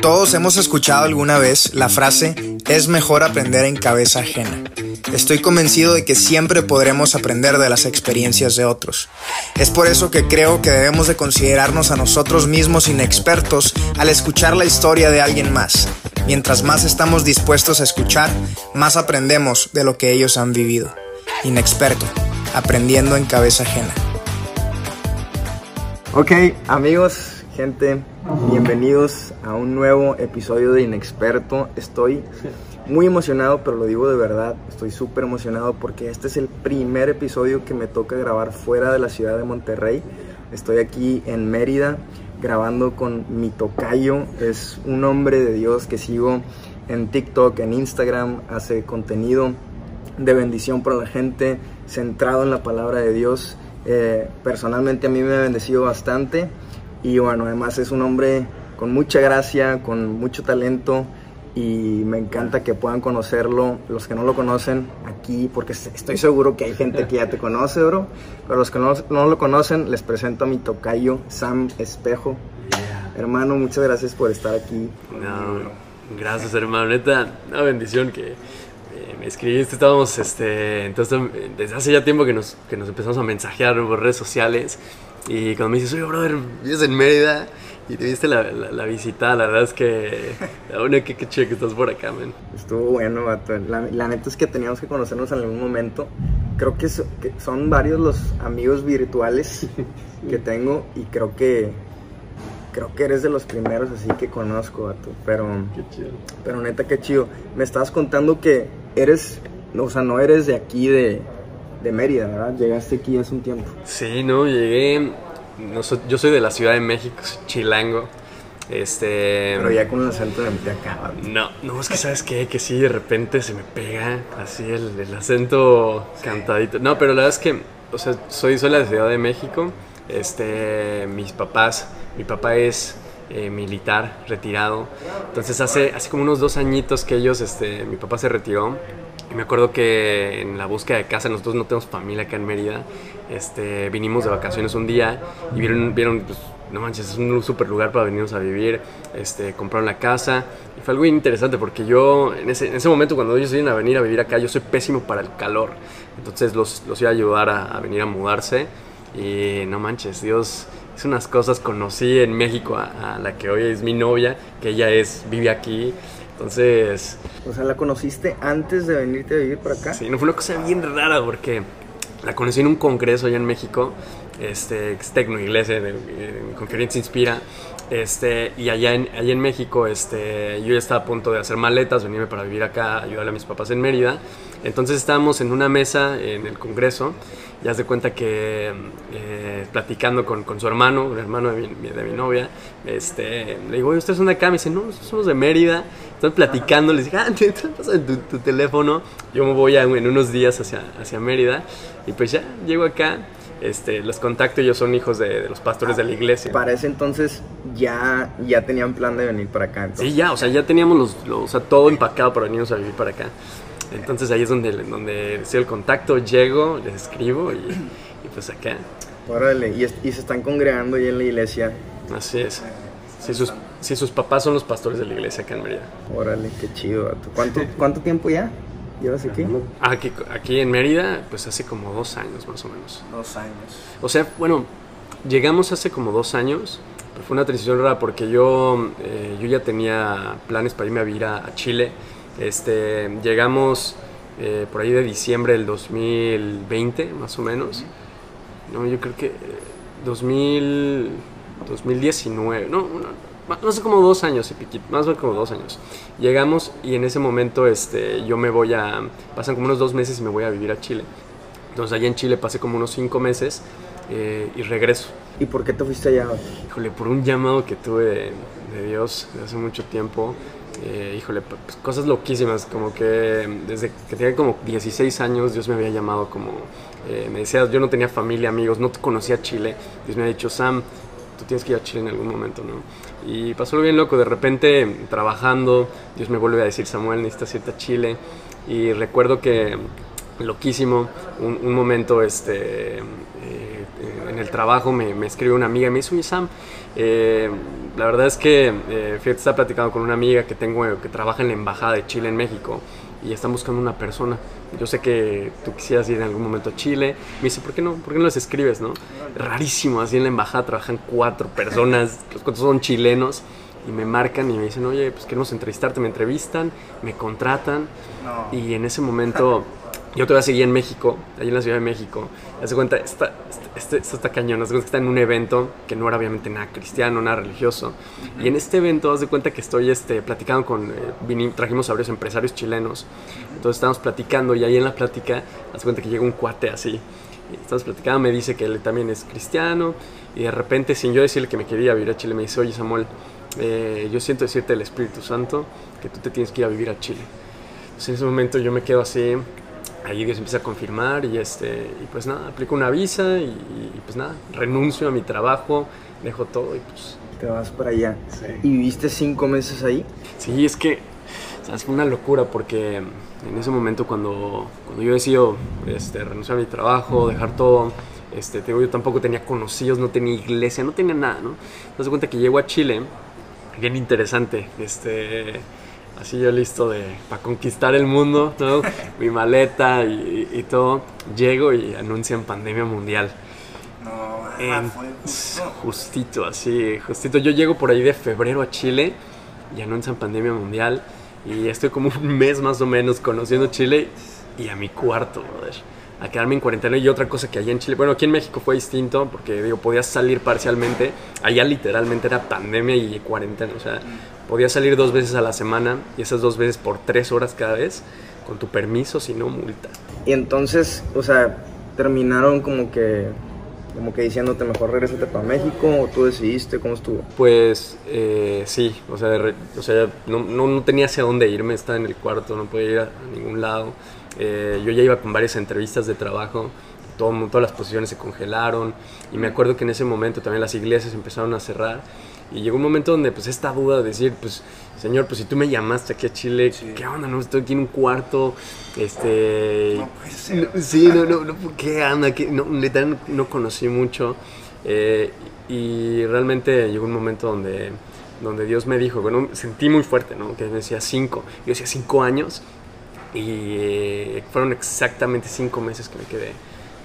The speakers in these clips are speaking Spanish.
Todos hemos escuchado alguna vez la frase es mejor aprender en cabeza ajena. Estoy convencido de que siempre podremos aprender de las experiencias de otros. Es por eso que creo que debemos de considerarnos a nosotros mismos inexpertos al escuchar la historia de alguien más. Mientras más estamos dispuestos a escuchar, más aprendemos de lo que ellos han vivido. Inexperto, aprendiendo en cabeza ajena. Ok, amigos, gente, bienvenidos a un nuevo episodio de Inexperto. Estoy muy emocionado, pero lo digo de verdad, estoy súper emocionado porque este es el primer episodio que me toca grabar fuera de la ciudad de Monterrey. Estoy aquí en Mérida grabando con mi tocayo, es un hombre de Dios que sigo en TikTok, en Instagram, hace contenido de bendición para la gente, centrado en la palabra de Dios. Eh, personalmente a mí me ha bendecido bastante y bueno, además es un hombre con mucha gracia, con mucho talento y me encanta que puedan conocerlo, los que no lo conocen aquí, porque estoy seguro que hay gente que ya te conoce, bro, pero los que no, no lo conocen, les presento a mi tocayo, Sam Espejo. Hermano, muchas gracias por estar aquí. No, gracias hermano, neta, una bendición que eh, me escribiste, estábamos, este, entonces, desde hace ya tiempo que nos, que nos empezamos a mensajear por redes sociales y cuando me dices, oye, brother, vives en Mérida y te viste la, la, visita, la verdad es que, bueno, qué, qué chido que estás por acá, man. Estuvo bueno, vato. La, la, neta es que teníamos que conocernos en algún momento. Creo que, so, que son varios los amigos virtuales que tengo y creo que creo que eres de los primeros así que conozco, vato. Pero, Qué chido. pero neta, qué chido. Me estabas contando que eres, o sea, no eres de aquí, de, de Mérida, ¿verdad? Llegaste aquí hace un tiempo. Sí, no, llegué. No, so- yo soy de la Ciudad de México, chilango. Este. Pero ya con el acento de de acá. No, no, es que sabes qué, que sí, de repente se me pega así el, el acento cantadito. No, pero la verdad es que, o sea, soy, soy de la Ciudad de México. Este, mis papás, mi papá es eh, militar, retirado. Entonces hace, hace como unos dos añitos que ellos, este, mi papá se retiró. Y me acuerdo que en la búsqueda de casa, nosotros no tenemos familia acá en Mérida. Este, vinimos de vacaciones un día y vieron, vieron pues, no manches, es un super lugar para venirnos a vivir. Este, compraron la casa y fue algo interesante porque yo, en ese, en ese momento, cuando ellos vienen a venir a vivir acá, yo soy pésimo para el calor. Entonces los, los iba a ayudar a, a venir a mudarse y no manches, Dios hizo unas cosas. Conocí en México a, a la que hoy es mi novia, que ella es, vive aquí. Entonces, O sea, ¿la conociste antes de venirte a vivir para acá? Sí, no fue una cosa bien rara porque la conocí en un congreso allá en México, este, que es Tecno Iglesia, en, en Conferencia Inspira, este, y allá en, allá en México este, yo ya estaba a punto de hacer maletas, venirme para vivir acá, ayudarle a mis papás en Mérida. Entonces estábamos en una mesa en el congreso y haz de cuenta que eh, platicando con, con su hermano, el hermano de mi, de mi novia, este, le digo, oye, ¿ustedes son de acá? Me dice, no, nosotros somos de Mérida. Estoy platicando, les dije, ah, te pasa tu, tu teléfono. Yo me voy a- en unos días hacia, hacia Mérida y pues ya llego acá. Este, los contacto, ellos son hijos de, de los pastores de la iglesia. Para ese entonces ya, ya tenían plan de venir para acá. Entonces. Sí, ya, o sea, ya teníamos los, los- o sea, todo empacado para venirnos a vivir para acá. Entonces ahí es donde, donde recibo el contacto, llego, les escribo y, y pues acá. Órale, y, es- y se están congregando ahí en la iglesia. Así es. Si sus, si sus papás son los pastores de la iglesia acá en Mérida. Órale, qué chido. ¿Cuánto, ¿Cuánto tiempo ya? ¿Llevas aquí? Aquí, aquí en Mérida, pues hace como dos años más o menos. Dos años. O sea, bueno, llegamos hace como dos años, pero fue una transición rara porque yo, eh, yo ya tenía planes para irme a vivir a, a Chile. Este, llegamos eh, por ahí de diciembre del 2020, más o menos. No, yo creo que eh, 2000, 2019, no, no, no sé, como dos años y piquito, más o menos como dos años. Llegamos y en ese momento este, yo me voy a, pasan como unos dos meses y me voy a vivir a Chile. Entonces allá en Chile pasé como unos cinco meses eh, y regreso. ¿Y por qué te fuiste allá? Híjole, por un llamado que tuve de, de Dios de hace mucho tiempo, eh, híjole, pues, cosas loquísimas, como que desde que tenía como 16 años Dios me había llamado como, eh, me decía, yo no tenía familia, amigos, no conocía Chile, Dios me ha dicho, Sam, tú tienes que ir a Chile en algún momento, ¿no? Y pasó lo bien loco, de repente trabajando, Dios me vuelve a decir, Samuel, necesitas irte a Chile, y recuerdo que loquísimo, un, un momento este, eh, en el trabajo me, me escribe una amiga y me dice, oye Sam, eh, la verdad es que, eh, fíjate, estaba platicando con una amiga que tengo que trabaja en la Embajada de Chile en México y están buscando una persona. Yo sé que tú quisieras ir en algún momento a Chile. Me dice, ¿por qué no? ¿Por qué no les escribes, no? Rarísimo, así en la embajada trabajan cuatro personas, los cuatro son chilenos y me marcan y me dicen, oye, pues queremos entrevistarte, me entrevistan, me contratan y en ese momento yo todavía seguía en México, allí en la Ciudad de México. Haz cuenta, está, este, esto está cañón. Haz cuenta que está en un evento que no era obviamente nada cristiano, nada religioso. Y en este evento, haz de cuenta que estoy este, platicando con. Eh, trajimos a varios empresarios chilenos. Entonces estábamos platicando y ahí en la plática, haz de cuenta que llega un cuate así. Estamos platicando, me dice que él también es cristiano. Y de repente, sin yo decirle que me quería vivir a Chile, me dice: Oye, Samuel, eh, yo siento decirte el Espíritu Santo que tú te tienes que ir a vivir a Chile. Entonces en ese momento yo me quedo así ahí Dios empieza a confirmar y, este, y pues nada, aplico una visa y, pues nada, renuncio a mi trabajo, dejo todo y pues... Te vas para allá. ¿Y viviste cinco meses ahí? Sí, es que ¿sabes? fue una locura porque en ese momento cuando, cuando yo decido este, renunciar a mi trabajo, dejar todo, este, te yo tampoco tenía conocidos, no tenía iglesia, no tenía nada, ¿no? Te das cuenta que llego a Chile, bien interesante, este así yo listo de para conquistar el mundo, ¿no? mi maleta y, todo, llego y anuncian pandemia mundial. No, fue Justito, así, justito. Yo llego por ahí de febrero a Chile y anuncian pandemia mundial y estoy como un mes más o menos conociendo Chile y a mi cuarto, brother a quedarme en cuarentena y otra cosa que allá en Chile, bueno, aquí en México fue distinto porque digo, podías salir parcialmente, allá literalmente era pandemia y cuarentena, o sea, podías salir dos veces a la semana y esas dos veces por tres horas cada vez, con tu permiso, si no multa. Y entonces, o sea, terminaron como que como que diciéndote mejor regresate para México o tú decidiste cómo estuvo pues eh, sí o sea, o sea no, no, no, tenía hacia dónde irme estaba en el cuarto no podía ir a ningún lado eh, yo ya iba con varias entrevistas de trabajo, todo, todas las posiciones se congelaron y me acuerdo que en ese momento también las iglesias empezaron a cerrar y llegó un momento donde pues esta duda de decir, pues señor, pues si tú me llamaste aquí a Chile, ¿qué onda? No, estoy aquí en un cuarto, este... No puede ser. sí, no, no, no, ¿qué anda? No, no conocí mucho eh, y realmente llegó un momento donde donde Dios me dijo, bueno, sentí muy fuerte, ¿no? Que me decía cinco. Yo decía cinco años. Y fueron exactamente cinco meses que me quedé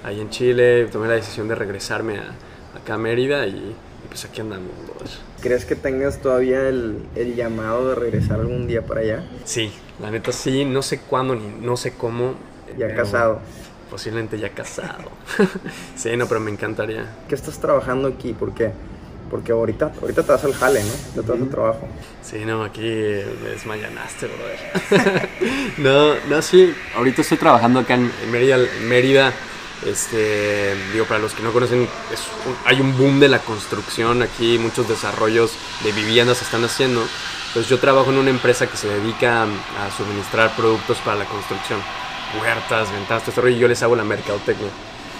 ahí en Chile. Tomé la decisión de regresarme a, acá a Mérida y, pues aquí andamos. ¿Crees que tengas todavía el, el, llamado de regresar algún día para allá? Sí, la neta sí. No sé cuándo ni no sé cómo. Ya casado. Posiblemente ya casado. sí, no, pero me encantaría. ¿Qué estás trabajando aquí? ¿Por qué? Porque ahorita, ahorita te vas al jale, ¿no? te vas al trabajo. Sí, no, aquí me desmayanaste, brother. no, no, sí. Ahorita estoy trabajando acá en Mérida. Mérida este, digo, para los que no conocen, hay un boom de la construcción aquí, muchos desarrollos de viviendas se están haciendo. Entonces yo trabajo en una empresa que se dedica a suministrar productos para la construcción, puertas, ventanas, todo y yo les hago la mercadotecnia.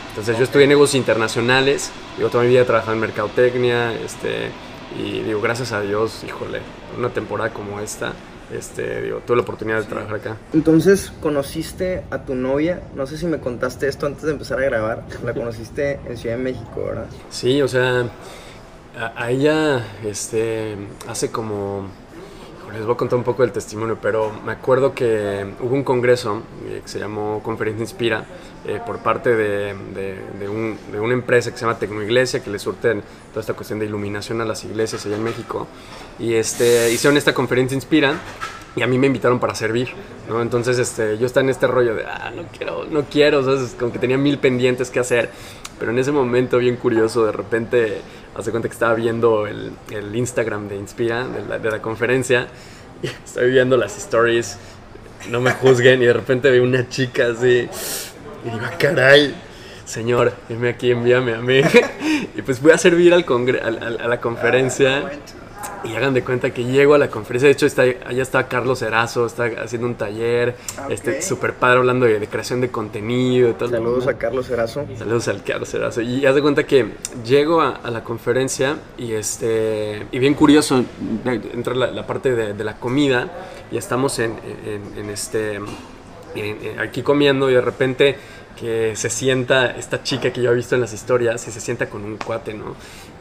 Entonces yo estudié negocios internacionales, digo, toda mi vida he trabajado en mercadotecnia, este, y digo, gracias a Dios, híjole, una temporada como esta, este, digo, tuve la oportunidad de trabajar acá. Entonces, conociste a tu novia, no sé si me contaste esto antes de empezar a grabar, la conociste en Ciudad de México, ¿verdad? Sí, o sea, a, a ella, este, hace como les voy a contar un poco del testimonio, pero me acuerdo que hubo un congreso eh, que se llamó Conferencia Inspira eh, por parte de, de, un, de, una empresa que se llama Tecnoiglesia, que le surten toda esta cuestión de iluminación a las iglesias allá en México. Y este, hicieron esta Conferencia Inspira y a mí me invitaron para servir, ¿no? Entonces este, yo estaba en este rollo de, ah, no quiero, no quiero, ¿sabes? Como que tenía mil pendientes que hacer. Pero en ese momento bien curioso, de repente, hace cuenta que estaba viendo el, el Instagram de Inspira, de la, de la conferencia, y estoy viendo las stories, no me juzguen, y de repente veo una chica así, y digo, ah, caray, señor, dime aquí, envíame a mí. y pues voy a servir al, a la conferencia. Y hagan de cuenta que llego a la conferencia, de hecho está, allá está Carlos Erazo, está haciendo un taller, ah, este super padre hablando de, creación de contenido y todo. Saludos a Carlos Erazo. Saludos al Carlos Erazo. Y haz de cuenta que llego a, la conferencia y este y bien curioso, entra la, parte de, la comida y estamos en, en, este aquí comiendo y de repente que se sienta esta chica que yo he visto en las historias y se sienta con un cuate, ¿no?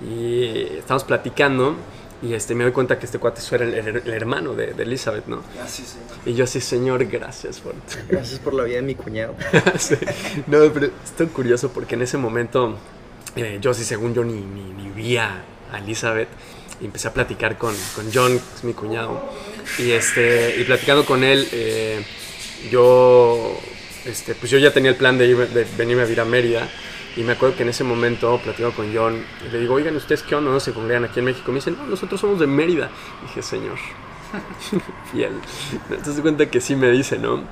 Y estamos platicando Y este, me doy cuenta que este cuate era el, el- el hermano de, de Elizabeth, ¿no? Gracias, Y yo así, señor, gracias por... Gracias por la vida de mi cuñado. Sí. No, pero es tan curioso porque en ese momento eh, yo sí, según yo, ni, ni, ni vi a a Elizabeth y empecé a platicar con, con John, que es mi cuñado. Y, este, y platicando con él, eh, yo, este, pues yo ya tenía el plan de, ir, venirme a vivir a Mérida. Y me acuerdo que en ese momento platicando con John y le digo, oigan, ¿ustedes qué onda? ¿No se congregan aquí en México? Me dicen, no, nosotros somos de Mérida. Y dije, señor, fiel. Entonces cuenta que sí me dice, ¿no?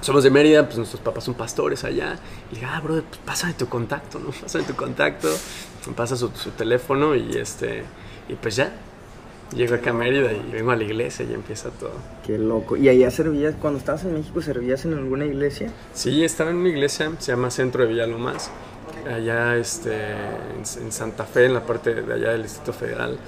Somos de Mérida, pues nuestros papás son pastores allá. Y le digo, ah, bro, pues pásame tu contacto, ¿no? Pásame tu contacto. Pasa su, su teléfono y este. Y pues ya. Llego acá a Mérida y vengo a la iglesia y empieza todo. Qué loco. ¿Y allá servías, cuando estabas en México, servías en alguna iglesia? Sí, estaba en una iglesia, se llama Centro de Villalomás, allá este, en, en Santa Fe, en la parte de allá del Distrito Federal.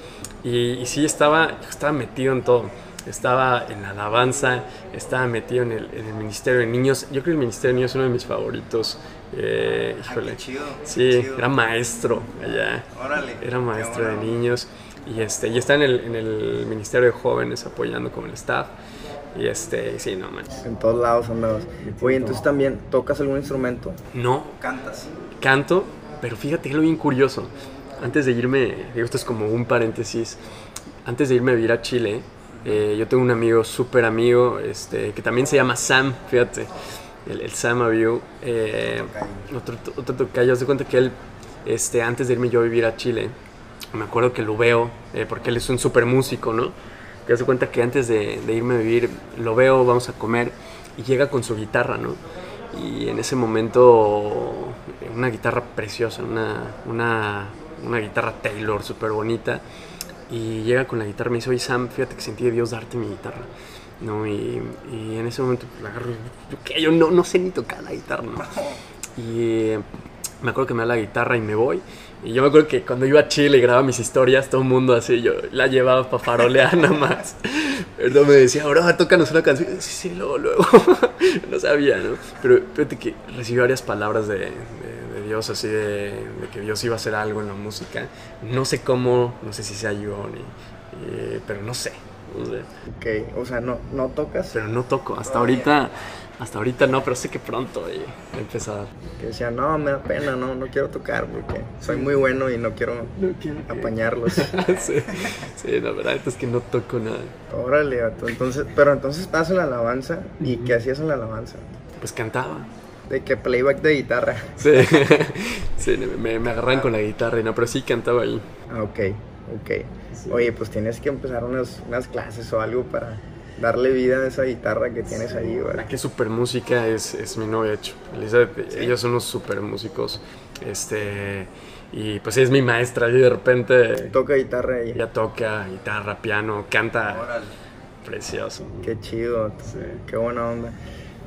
Y, y sí, estaba, estaba metido en todo. Estaba en la alabanza, estaba metido en el, en el Ministerio de Niños. Yo creo que el Ministerio de Niños es uno de mis favoritos. Eh, híjole. chido, Sí, era maestro allá. Órale. Era maestro de niños. Y, este, y está en el, en el Ministerio de Jóvenes apoyando con el staff. Y este, sí, no manches. En todos lados andabas. Oye, entonces también, ¿tocas algún instrumento? No, Cantas. canto, pero fíjate que es lo bien curioso. Antes de irme, digo, esto es como un paréntesis. Antes de irme a vivir a Chile, eh, yo tengo un amigo, súper amigo, este, que también se llama Sam, fíjate, el, el Sam Aviu. Eh, otro, otro tocayo, haz de cuenta que él, este, antes de irme yo a vivir a Chile, me acuerdo que lo veo, eh, porque él es un súper músico, ¿no? Te das cuenta que antes de, de irme a vivir, lo veo, vamos a comer, y llega con su guitarra, ¿no? Y en ese momento, una guitarra preciosa, una, una, una guitarra Taylor súper bonita. Y llega con la guitarra me dice, oye Sam, fíjate que sentí de Dios darte mi guitarra. ¿No? Y, y en ese momento pues, la agarro y. Yo no, no sé ni tocar la guitarra, ¿no? Y eh, me acuerdo que me da la guitarra y me voy. Y yo me acuerdo que cuando iba a Chile y grababa mis historias, todo el mundo así, yo la llevaba para farolear nada más. Pero me decía, bro, tócanos una canción. Sí, sí, luego, luego. no sabía, ¿no? Pero fíjate que recibí varias palabras de, de, Dios, así de, de, que Dios iba a hacer algo en la música. No sé cómo, no sé si sea yo, ni, eh, pero no sé. Sé. Ok, o sea, no, no tocas. Pero no toco, hasta ahorita, hasta ahorita no, pero sé que pronto voy a empezar. Que decía, no, me da pena, no, no quiero tocar porque soy muy bueno y no quiero No quiero que- apañarlos. sí, sí, la verdad es que no toco nada. Órale, entonces, pero entonces estás en la alabanza y ¿qué hacías en la alabanza? Pues cantaba. De que playback de guitarra. Sí, sí me, me agarran con la guitarra y no, pero sí cantaba ahí. Ah, ok, ok. Oye, pues tienes que empezar unas, unas clases o algo para darle vida a esa guitarra que tienes ahí, La ¿verdad? que es super música es, es mi novia, hecho. Elizabeth, ellos son unos super músicos. Este, y pues es mi maestra y de repente Toca guitarra y ella toca guitarra, piano, canta precioso. Qué chido, qué buena onda.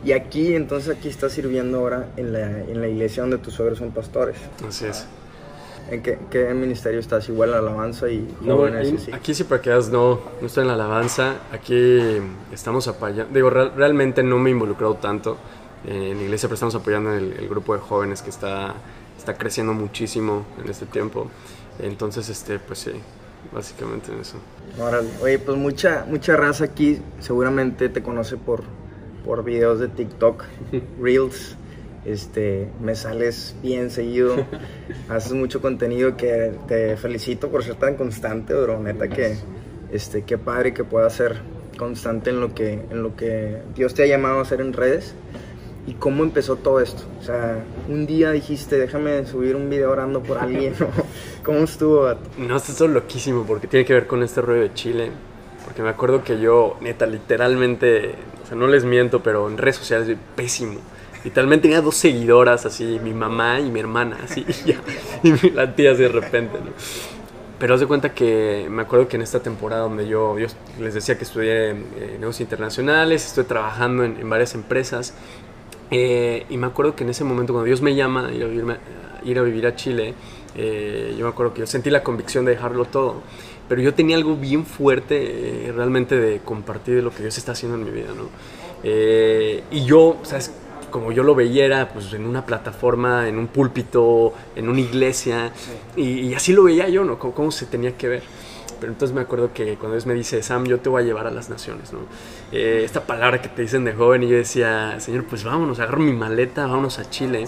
Y aquí, entonces aquí estás sirviendo ahora en la, en la iglesia donde tus suegros son pastores. Así es. ¿En qué, qué ministerio estás? Igual la alabanza y No, así. aquí sí para que veas, no, no estoy en la alabanza. Aquí estamos apoyando. Digo, real- realmente no me he involucrado tanto eh, en la iglesia, pero estamos apoyando el, el grupo de jóvenes que está, está creciendo muchísimo en este tiempo. Entonces, este, pues sí, básicamente en eso. Órale. Oye, pues mucha, mucha raza aquí seguramente te conoce por, por videos de TikTok, Reels. Este, me sales bien seguido, haces mucho contenido que te felicito por ser tan constante, bro. Neta que, este, qué padre que puedas ser constante en lo que, en lo que Dios te ha llamado a hacer en redes. ¿Y cómo empezó todo esto? O sea, un día dijiste, déjame subir un video orando por alguien. ¿no? ¿Cómo estuvo? vato? No, esto es loquísimo porque tiene que ver con este rollo de Chile. Porque me acuerdo que yo, neta, literalmente, o sea, no les miento, pero en redes sociales soy pésimo. Literalmente tenía dos seguidoras, así, mi mamá y mi hermana, así, y ya. Y la tía así de repente, ¿no? Pero haz de cuenta que me acuerdo que en esta temporada donde yo, yo les decía que estudié eh, negocios internacionales, estoy trabajando en, en varias empresas. eh, y me acuerdo que en ese momento, cuando Dios me llama ir a, a ir a vivir a Chile, eh, yo me acuerdo que yo sentí la convicción de dejarlo todo. Pero yo tenía algo bien fuerte eh, realmente de compartir lo que Dios está haciendo en mi vida, ¿no? Eh, y yo, ¿sabes? Como yo lo veía, era, pues en una plataforma, en un púlpito, en una iglesia, y, y así lo veía yo, ¿no? Cómo, cómo se tenía que ver. Pero entonces me acuerdo que cuando Dios me dice, Sam, yo te voy a llevar a las naciones, ¿no? Eh, esta palabra que te dicen de joven y yo decía, Señor, pues vámonos, agarro mi maleta, vámonos a Chile.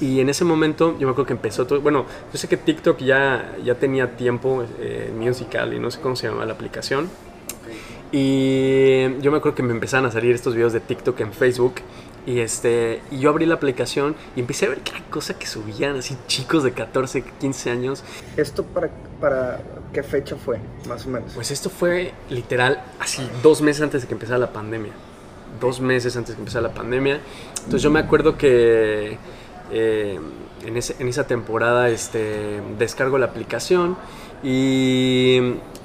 Y en ese momento yo me acuerdo que empezó todo, bueno, yo sé que TikTok ya, ya tenía tiempo eh, musical y no sé cómo se llama la aplicación. Y yo me acuerdo que me empezaron a salir estos videos de TikTok en Facebook y, este, y yo abrí la aplicación y empecé a ver cada cosa que subían, así chicos de 14, 15 años. ¿Esto para, para qué fecha fue, más o menos? Pues esto fue literal así dos meses antes de que empezara la pandemia. Dos meses antes de que empezara la pandemia. Entonces yo me acuerdo que eh, en, ese, en, esa temporada este, descargo la aplicación y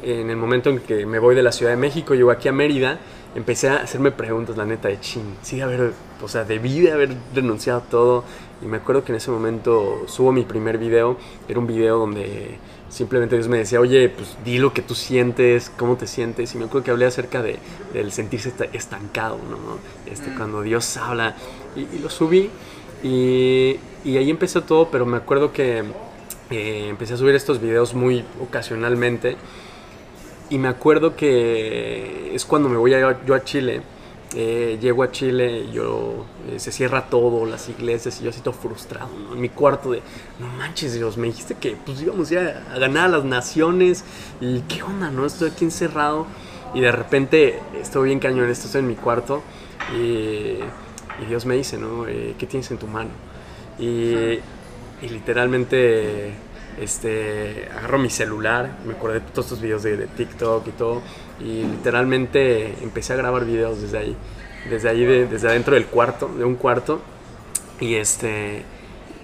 en el momento en que me voy de la Ciudad de México, llego aquí a Mérida empecé a hacerme preguntas, la neta, de ching, sí, a ver, o sea, debí de haber renunciado a todo. Y me acuerdo que en ese momento subo mi primer video, era un video donde simplemente Dios me decía, oye, pues di lo que tú sientes, cómo te sientes. Y me acuerdo que hablé acerca de, del sentirse estancado, ¿no? Este, mm. Cuando Dios habla. Y, lo subí y, y, ahí empezó todo, pero me acuerdo que eh, empecé a subir estos videos muy ocasionalmente. Y me acuerdo que es cuando me voy a, yo a Chile. Eh, llego a Chile, yo eh, se cierra todo, las iglesias, y yo así frustrado, En mi cuarto de, no manches Dios, me dijiste que pues íbamos ya a ganar a las naciones, y qué onda, ¿no? Estoy aquí encerrado, y de repente estoy bien cañón, estoy en mi cuarto, y, Dios me dice, ¿no? Eh, ¿Qué tienes en tu mano? Y literalmente este, agarro mi celular, me acordé de todos estos videos de, TikTok y todo, y literalmente empecé a grabar videos desde ahí, desde ahí, desde adentro del cuarto, de un cuarto, y este,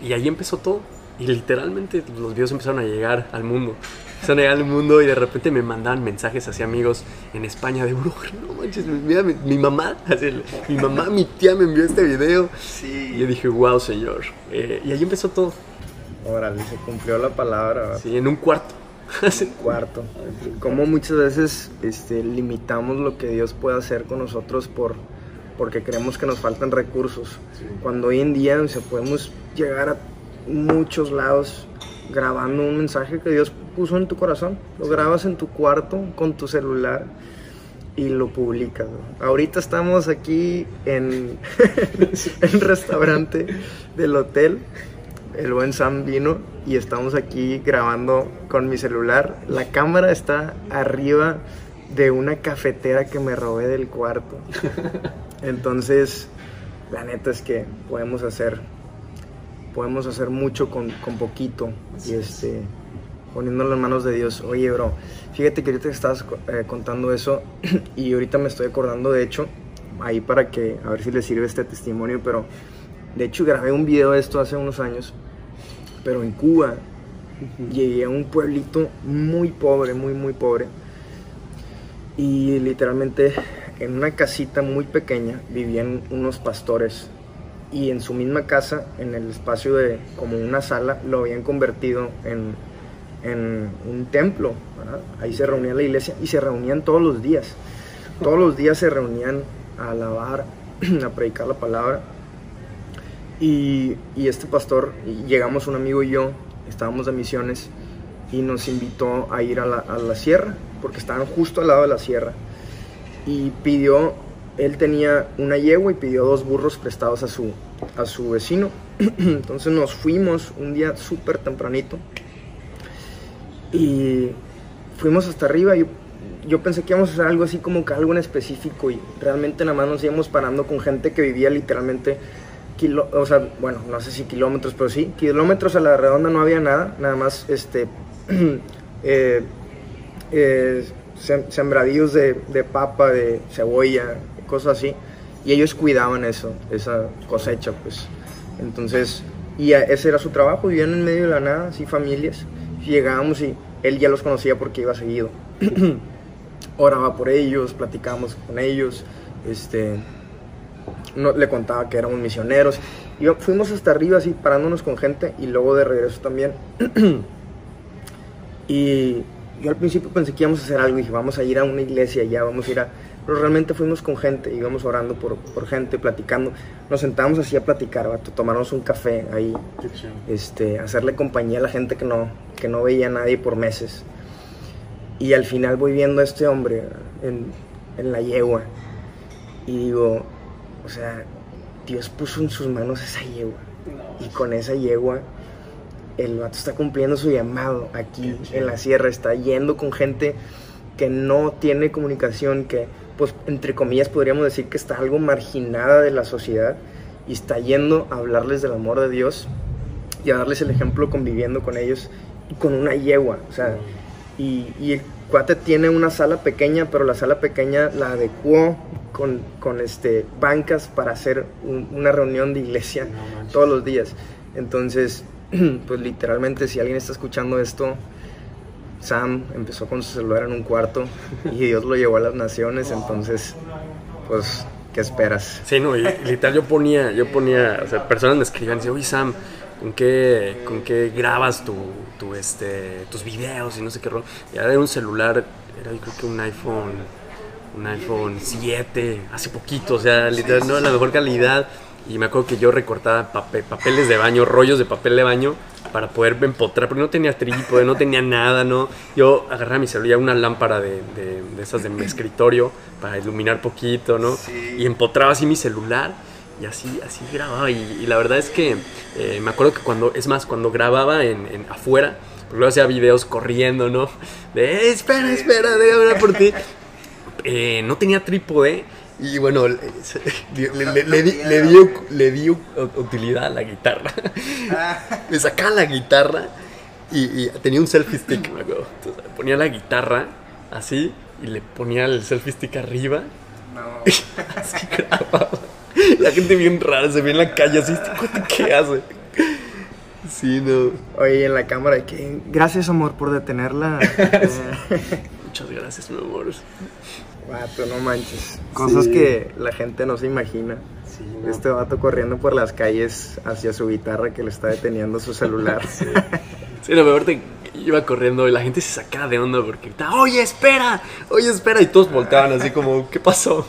y ahí empezó todo, y literalmente los videos empezaron a llegar al mundo, empezaron a llegar al mundo y de repente me mandaban mensajes hacia amigos en España de, bro, no manches, mira, mi, mamá, mi mamá, mi tía me envió este video, y yo dije, wow, señor, eh, y ahí empezó todo. Órale, se cumplió la palabra. Sí, en un cuarto. un cuarto. Como muchas veces este, limitamos lo que Dios puede hacer con nosotros por, porque creemos que nos faltan recursos. Cuando hoy en día se podemos llegar a muchos lados grabando un mensaje que Dios puso en tu corazón. Lo grabas en tu cuarto con tu celular y lo publicas. Ahorita estamos aquí en el restaurante del hotel el buen Sam vino y estamos aquí grabando con mi celular. La cámara está arriba de una cafetera que me robé del cuarto. Entonces, la neta es que podemos hacer, podemos hacer mucho con, poquito y este, poniéndolo en manos de Dios. Oye, bro, fíjate que ahorita estabas eh, contando eso y ahorita me estoy acordando, de hecho, ahí para que, a ver si les sirve este testimonio, pero de hecho grabé un video de esto hace unos años pero en Cuba llegué a un pueblito muy pobre, muy, muy pobre. Y literalmente en una casita muy pequeña vivían unos pastores. Y en su misma casa, en el espacio de como una sala, lo habían convertido en, en un templo. Ahí se reunía la iglesia y se reunían todos los días. Todos los días se reunían a alabar, a predicar la palabra. Y, este pastor, llegamos un amigo y yo, estábamos de misiones y nos invitó a ir a la, sierra, porque estaban justo al lado de la sierra. Y pidió, él tenía una yegua y pidió dos burros prestados a su, a su vecino. Entonces nos fuimos un día súper tempranito y fuimos hasta arriba. y yo pensé que íbamos a hacer algo así como que algo en específico y realmente nada más nos íbamos parando con gente que vivía literalmente o sea, bueno, no sé si kilómetros, pero sí, kilómetros a la redonda no había nada, nada más este, eh, eh, de, papa, de cebolla, cosas así, y ellos cuidaban eso, esa cosecha, pues. Entonces, y ese era su trabajo, vivían en medio de la nada, así familias, llegábamos y él ya los conocía porque iba seguido. Oraba por ellos, platicábamos con ellos, este no, le contaba que éramos misioneros. Y fuimos hasta arriba así parándonos con gente y luego de regreso también. y yo al principio pensé que íbamos a hacer algo y dije, vamos a ir a una iglesia ya, vamos a ir a... Pero realmente fuimos con gente, íbamos orando por, por gente, platicando. Nos sentábamos así a platicar, tomarnos un café ahí, este, hacerle compañía a la gente que no, que no veía a nadie por meses. Y al final voy viendo a este hombre en, en la yegua y digo, o sea, Dios puso en sus manos esa yegua. Y con esa yegua, el vato está cumpliendo su llamado aquí en la sierra. Está yendo con gente que no tiene comunicación, que, pues, entre comillas, podríamos decir que está algo marginada de la sociedad. Y está yendo a hablarles del amor de Dios y a darles el ejemplo conviviendo con ellos con una yegua. O sea, y, y cuate tiene una sala pequeña, pero la sala pequeña la adecuó con, con este, bancas para hacer un- una reunión de iglesia No todos los días. Entonces, pues literalmente si alguien está escuchando esto, Sam empezó con su celular en un cuarto y Dios lo llevó a las naciones, entonces, pues, ¿qué esperas? Sí, no, y literal yo ponía, yo ponía, o sea, personas me escribían y decían, oye Sam, ¿con qué, con qué grabas tu, tu, este, tus videos y no sé qué rollo? Y era un celular, era yo creo que un iPhone, un iPhone 7, hace poquito, o sea, literal, no, la mejor calidad. Y me acuerdo que yo recortaba pape- papeles de baño, rollos de papel de baño para poder empotrar, porque no tenía trípode, no tenía nada, ¿no? Yo agarraba mi celular, una lámpara de, de, de esas de mi escritorio para iluminar poquito, ¿no? Sí. Y empotraba así mi celular y así, así grababa. Y, y la verdad es que eh, me acuerdo que cuando, es más, cuando grababa en, en afuera, porque luego hacía videos corriendo, ¿no? De, "Eh, espera, espera, déjame ver por ti. Eh, no tenía trípode. Y bueno, le, le- le- le di, le di- le di utilidad a la guitarra. Me sacaba la guitarra y, y tenía un selfie stick, me acuerdo. Entonces, ponía la guitarra así y le ponía el selfie stick arriba así grababa. La gente bien rara, se ve en la calle así, ¿este qué hace? Sí, no. Oye, en la cámara, que gracias amor por detenerla. Muchas gracias, mi amor. Vato, no manches. Cosas que la gente no se imagina. Sí, no. Este vato corriendo por las calles hacia su guitarra que le está deteniendo su celular. Sí, lo mejor te iba corriendo y la gente se sacaba de onda porque oye, espera, oye, espera. Y todos volteaban así como, ¿qué pasó?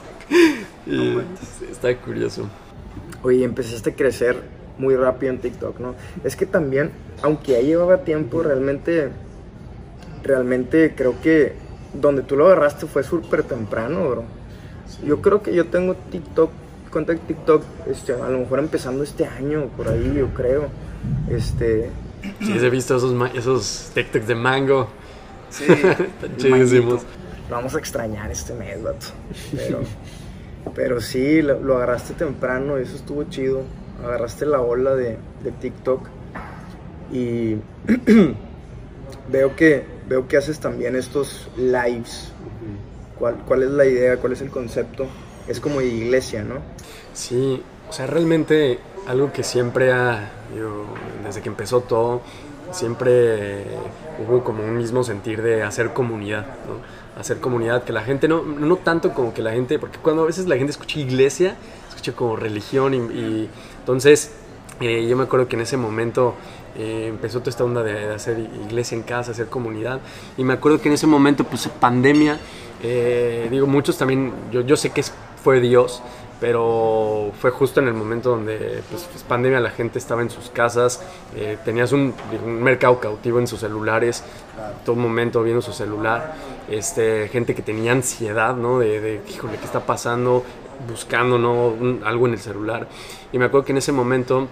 Y, sí, está curioso. Oye, empezaste a crecer muy rápido en TikTok, ¿no? Es que también, aunque ya llevaba tiempo, realmente, realmente creo que donde tú lo agarraste fue súper temprano, bro. Yo creo que yo tengo TikTok, cuenta de TikTok, este, a lo mejor empezando este año, por ahí, yo creo. Este, Sí, he visto esos, esos TikToks de mango. sí, chidísimos. Lo vamos a extrañar este mes, vato. Pero, pero sí, lo, agarraste temprano y eso estuvo chido. Agarraste la ola de, de TikTok. Y veo que, veo que haces también estos lives. ¿Cuál, ¿Cuál es la idea? ¿Cuál es el concepto? Es como iglesia, ¿no? Sí, o sea, realmente algo que siempre ha, desde que empezó todo, siempre hubo como un mismo sentir de hacer comunidad, ¿no? Hacer comunidad, que la gente no, no tanto como que la gente, porque cuando a veces la gente escucha iglesia, escucha como religión y, entonces eh, yo me acuerdo que en ese momento eh, empezó toda esta onda de, de hacer iglesia en casa, hacer comunidad. Y me acuerdo que en ese momento, pues pandemia, eh, digo, muchos también, yo, yo sé que es- fue Dios, pero fue justo en el momento donde, pues, pues, pandemia, la gente estaba en sus casas, eh, tenías un, un mercado cautivo en sus celulares, todo momento viendo su celular, este, gente que tenía ansiedad, ¿no? De, de, híjole, ¿qué está pasando? Buscando, ¿no? Un- algo en el celular. Y me acuerdo que en ese momento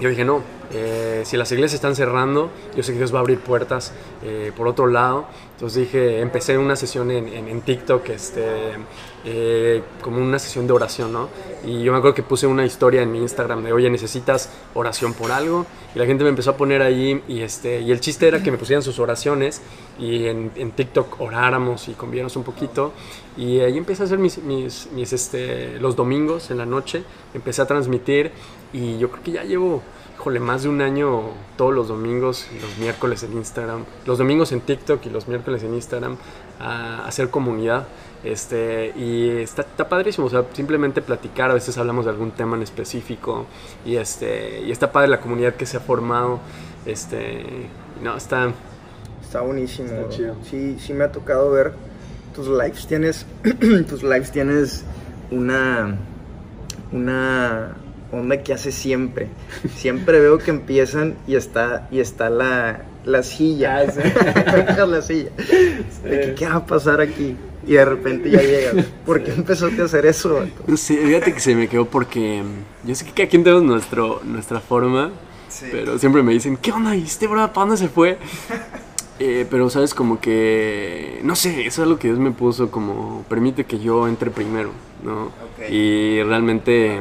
yo dije, no, eh, si las iglesias están cerrando, yo sé que Dios va a abrir puertas eh, por otro lado. Entonces dije, empecé una sesión en, en- en TikTok, este, eh, como una sesión de oración, ¿no? Y yo me acuerdo que puse una historia en mi Instagram de, oye, necesitas oración por algo. Y la gente me empezó a poner ahí, y, este, y el chiste era que me pusieran sus oraciones y en, en TikTok oráramos y conviéramos un poquito. Y ahí empecé a hacer mis, mis, mis, este, los domingos en la noche, empecé a transmitir y yo creo que ya llevo, híjole, más de un año todos los domingos y los miércoles en Instagram, los domingos en TikTok y los miércoles en Instagram a hacer comunidad. Este, y está, está padrísimo, o sea, simplemente platicar, a veces hablamos de algún tema en específico y, este, y está padre la comunidad que se ha formado. Este, no, está, Está buenísimo. Está bro. chido. Sí, sí me ha tocado ver tus lives. Tienes, tus lives tienes una, una onda que hace siempre. Siempre veo que empiezan y está, y está la, la silla. Ah, sí. Dejas la silla. De que, ¿Qué va a pasar aquí? Y de repente ya llegas. ¿Por qué empezaste a hacer eso? Sí, fíjate que se me quedó porque mm, yo sé que cada quien tenemos nuestro, nuestra forma, Sí. pero siempre me dicen, ¿qué onda? ¿Y este bro para dónde se fue? Eh, pero sabes, como que, no sé, eso es lo que Dios me puso, como permite que yo entre primero, ¿no? Ok. Y realmente,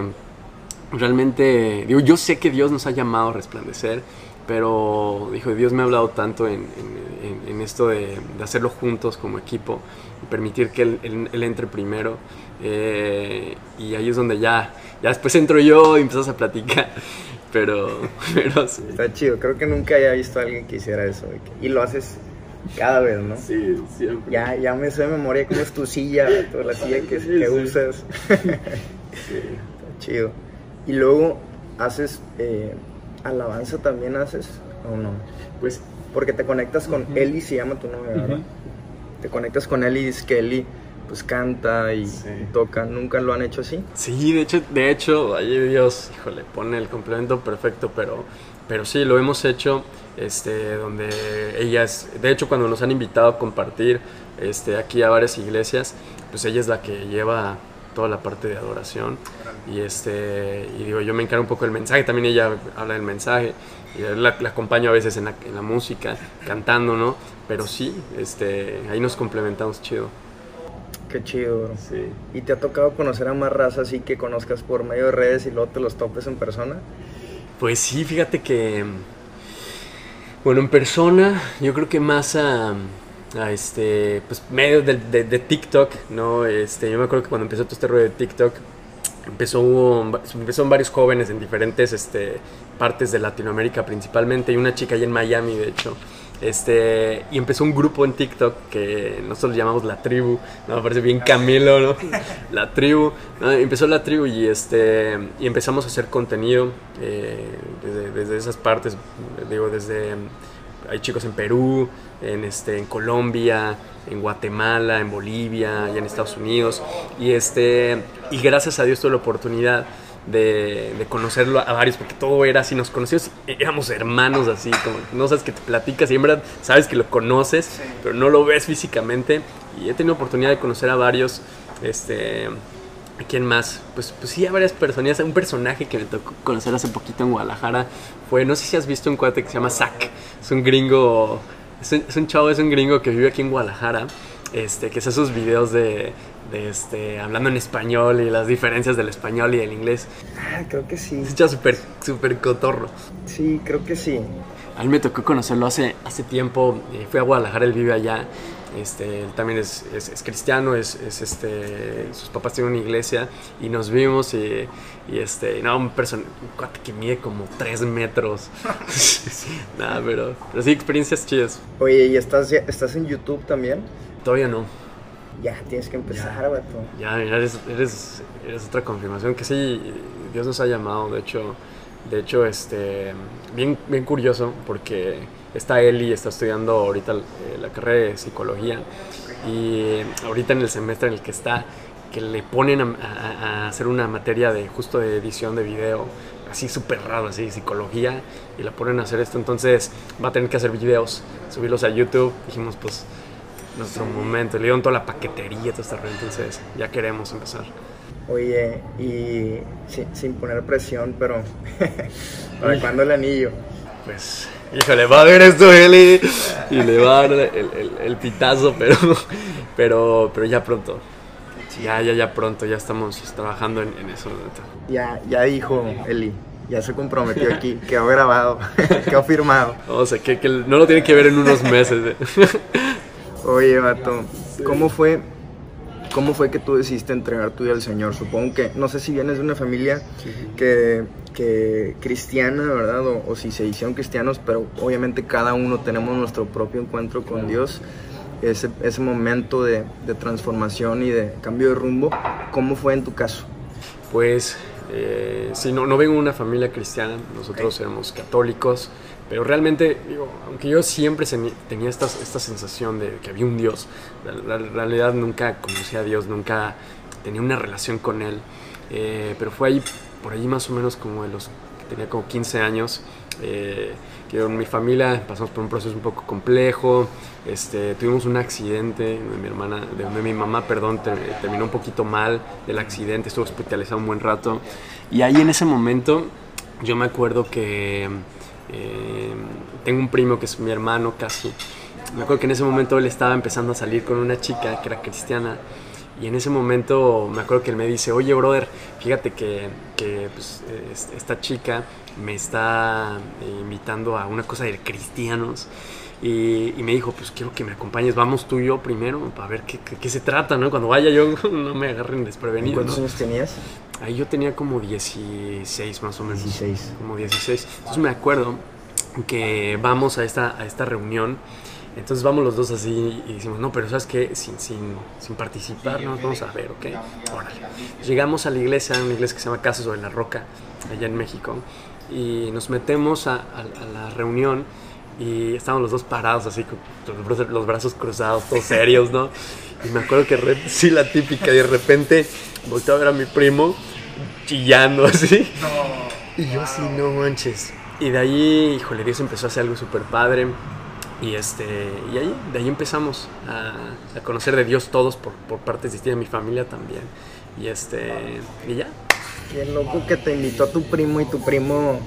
realmente, digo, yo sé que Dios nos ha llamado a resplandecer, pero, dijo, Dios me ha hablado tanto en, en- en- en esto de, de hacerlo juntos como equipo, y permitir que Él, él- él entre primero. eh, y ahí es donde ya, ya después entro yo y empezamos a platicar. Pero, pero sí. Está chido. Creo que nunca haya visto a alguien que hiciera eso. y lo haces cada vez, ¿no? Sí, siempre. Ya, ya me sé de memoria cómo es tu silla, vato, la silla que, que usas. Sí. Está chido. Y luego haces eh, alabanza también haces o no? Pues Porque te conectas con Ujú. Eli, se llama tu novia, ¿verdad? Te conectas con Eli y dices que Eli pues canta y, Sí. y toca. ¿Nunca lo han hecho así? Sí, de hecho, de hecho, ahí Dios, híjole, pone el complemento perfecto, pero, pero sí, lo hemos hecho, este, donde ellas, de hecho, cuando nos han invitado a compartir, este, aquí a varias iglesias, pues ella es la que lleva toda la parte de adoración y este, y digo, yo me encargo un poco del mensaje, también ella habla del mensaje y la, la acompaño a veces en la, en la música, cantando, ¿no? Pero sí, este, ahí nos complementamos chido. Qué chido, bro. Sí. ¿Y te ha tocado conocer a más raza así que conozcas por medio de redes y luego te los topes en persona? Pues sí, fíjate que. Bueno, en persona, yo creo que más a. a este. Pues medio de, de- de TikTok, ¿no? Este, yo me acuerdo que cuando empezó todo este rollo de TikTok, empezó, varios jóvenes en diferentes este, partes de Latinoamérica principalmente, y una chica allá en Miami, de hecho. Este, y empezó un grupo en TikTok que nosotros llamamos La Tribu, ¿no? Me parece bien Camilo, ¿no? La Tribu, ¿no? Empezó La Tribu y, este, y empezamos a hacer contenido eh, desde, desde esas partes, digo, desde... Hay chicos en Perú, en, este, en Colombia, en Guatemala, en Bolivia, y en Estados Unidos. Y, este, y gracias a Dios tuve la oportunidad de, de conocerlo a varios, porque todo era así, nos conocíamos, éramos hermanos así, como no sabes que te platicas y en verdad sabes que lo conoces, pero no lo ves físicamente. Y he tenido oportunidad de conocer a varios, este, ¿a quién más? Pues, pues sí, a varias personas. Un personaje que me tocó conocer hace poquito en Guadalajara fue, no sé si has visto un cuate que se llama Zack, es un gringo, es un, es un chavo, es un gringo que vive aquí en Guadalajara, este, que hace sus videos de, de, este, hablando en español y las diferencias del español y del inglés. Ah, creo que sí. Es súper, súper cotorro. Sí, creo que sí. A mí me tocó conocerlo hace, hace tiempo. eh, fui a Guadalajara, él vive allá. Este, él también es, es- es cristiano, es, es, este, sus papás tienen una iglesia y nos vimos y, y, este, no, un person un cuate que mide como 3 metros. Nada, pero, pero sí, experiencias chidas. Oye, ¿y estás, ya- estás en YouTube también? Todavía no. Ya, tienes que empezar, vato. Ya, mira, eres, eres, eres otra confirmación que sí, Dios nos ha llamado. De hecho, de hecho este, bien, bien curioso porque está Eli, está estudiando ahorita eh, la carrera de psicología y ahorita en el semestre en el que está, que le ponen a, a- a hacer una materia de justo de edición de video, así súper raro, así, psicología, y la ponen a hacer esto. Entonces va a tener que hacer videos, subirlos a YouTube. Dijimos, pues, nuestro momento. Le dieron toda la paquetería, todo este rollo, entonces ya queremos empezar. Oye, y sin, sin poner presión, pero ¿para cuándo el anillo? Pues, híjole, va a ver esto Eli y le va a dar el, el- el pitazo, pero, pero, pero ya pronto. Ya, ya, ya pronto, ya estamos trabajando en, en eso. Ya, ya dijo Eli, ya se comprometió aquí, quedó grabado, quedó firmado. O sea, que, que no lo tiene que ver en unos meses. eh. Oye, vato, ¿cómo fue, ¿cómo fue que tú decidiste entregar tu vida al Señor? Supongo que, no sé si vienes de una familia que, que cristiana, ¿verdad? O, o si se hicieron cristianos, pero obviamente cada uno tenemos nuestro propio encuentro con Dios. Ese, ese momento de, de transformación y de cambio de rumbo, ¿cómo fue en tu caso? Pues, eh, sí, no, no vengo de una familia cristiana, nosotros éramos católicos, pero realmente, digo, aunque yo siempre tenía esta, esta sensación de que había un Dios, la, la realidad nunca conocí a Dios, nunca tenía una relación con Él, eh, pero fue ahí, por ahí más o menos como de los, tenía como 15 años, Eh, que en mi familia pasamos por un proceso un poco complejo, este, tuvimos un accidente, de mi hermana, de, mi mamá, perdón, terminó un poquito mal del accidente, estuvo hospitalizado un buen rato, y ahí en ese momento yo me acuerdo que eh, tengo un primo que es mi hermano casi, me acuerdo que en ese momento él estaba empezando a salir con una chica que era cristiana, y en ese momento me acuerdo que él me dice, oye brother, fíjate que, que pues, esta chica me está eh, invitando a una cosa de cristianos. Y, me dijo, pues quiero que me acompañes, vamos tú y yo primero para ver qué, qué, se trata, ¿no? Cuando vaya yo no me agarren desprevenido. ¿Cuántos años tenías? Ahí yo tenía como 16 más o menos. 16. Como 16. Entonces me acuerdo que vamos a esta, a esta reunión entonces vamos los dos así y decimos, no, pero ¿sabes qué? Sin, sin, sin participar, ¿no? vamos a ver, ¿ok? Órale. Llegamos a la iglesia, una iglesia que se llama Casa sobre la Roca, allá en México, y nos metemos a, la reunión y estábamos los dos parados así, con los, brazos cruzados, todos serios, ¿no? Y me acuerdo que, sí, la típica, y de repente volteé a ver a mi primo chillando así. Y yo así, no manches. Y de ahí, híjole, Dios empezó a hacer algo súper padre y, este, y ahí, de ahí empezamos a, conocer de Dios todos por, por partes distintas, mi familia también. Y, este, y ya. Y loco que te invitó a tu primo y tu primo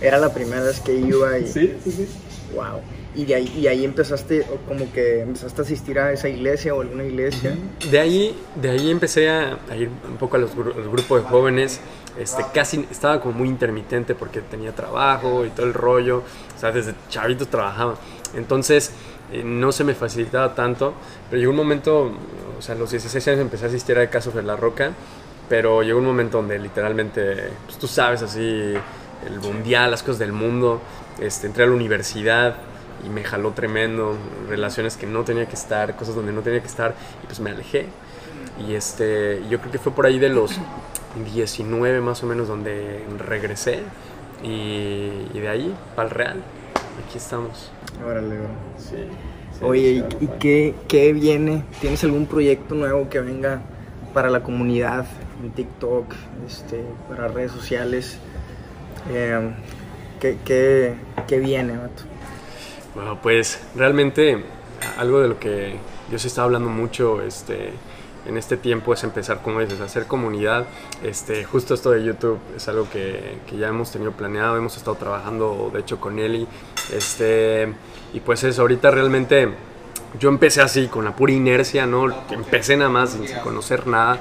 era la primera vez que iba. Y... Sí, sí, sí. Wow. Y de ahí, y ahí empezaste, como que empezaste a asistir a esa iglesia o alguna iglesia. De ahí, de ahí empecé a, ir un poco a los, grupos de jóvenes. Este, casi estaba como muy intermitente porque tenía trabajo y todo el rollo. O sea, desde chavito trabajaba. Entonces, eh, no se me facilitaba tanto, pero llegó un momento, o sea, a los 16 años empecé a asistir a Casos de la Roca, pero llegó un momento donde literalmente, pues tú sabes, así, el mundial, las cosas del mundo, este, entré a la universidad y me jaló tremendo, relaciones que no tenía que estar, cosas donde no tenía que estar, y pues me alejé. Y este, yo creo que fue por ahí de los 19 más o menos donde regresé y, y de ahí para el Real. Aquí estamos. Órale, sí, Oye, ¿y, qué, qué, viene? ¿Tienes algún proyecto nuevo que venga para la comunidad en TikTok, este, para redes sociales? Eh, ¿qué, viene, Mato? Bueno, pues realmente algo de lo que yo se está hablando mucho este, en este tiempo es empezar, como dices, a hacer comunidad. Este, justo esto de YouTube es algo que, que, ya hemos tenido planeado, hemos estado trabajando de hecho con Eli. Este, y pues eso, ahorita realmente yo empecé así, con la pura inercia, ¿no? Empecé nada más sin conocer nada.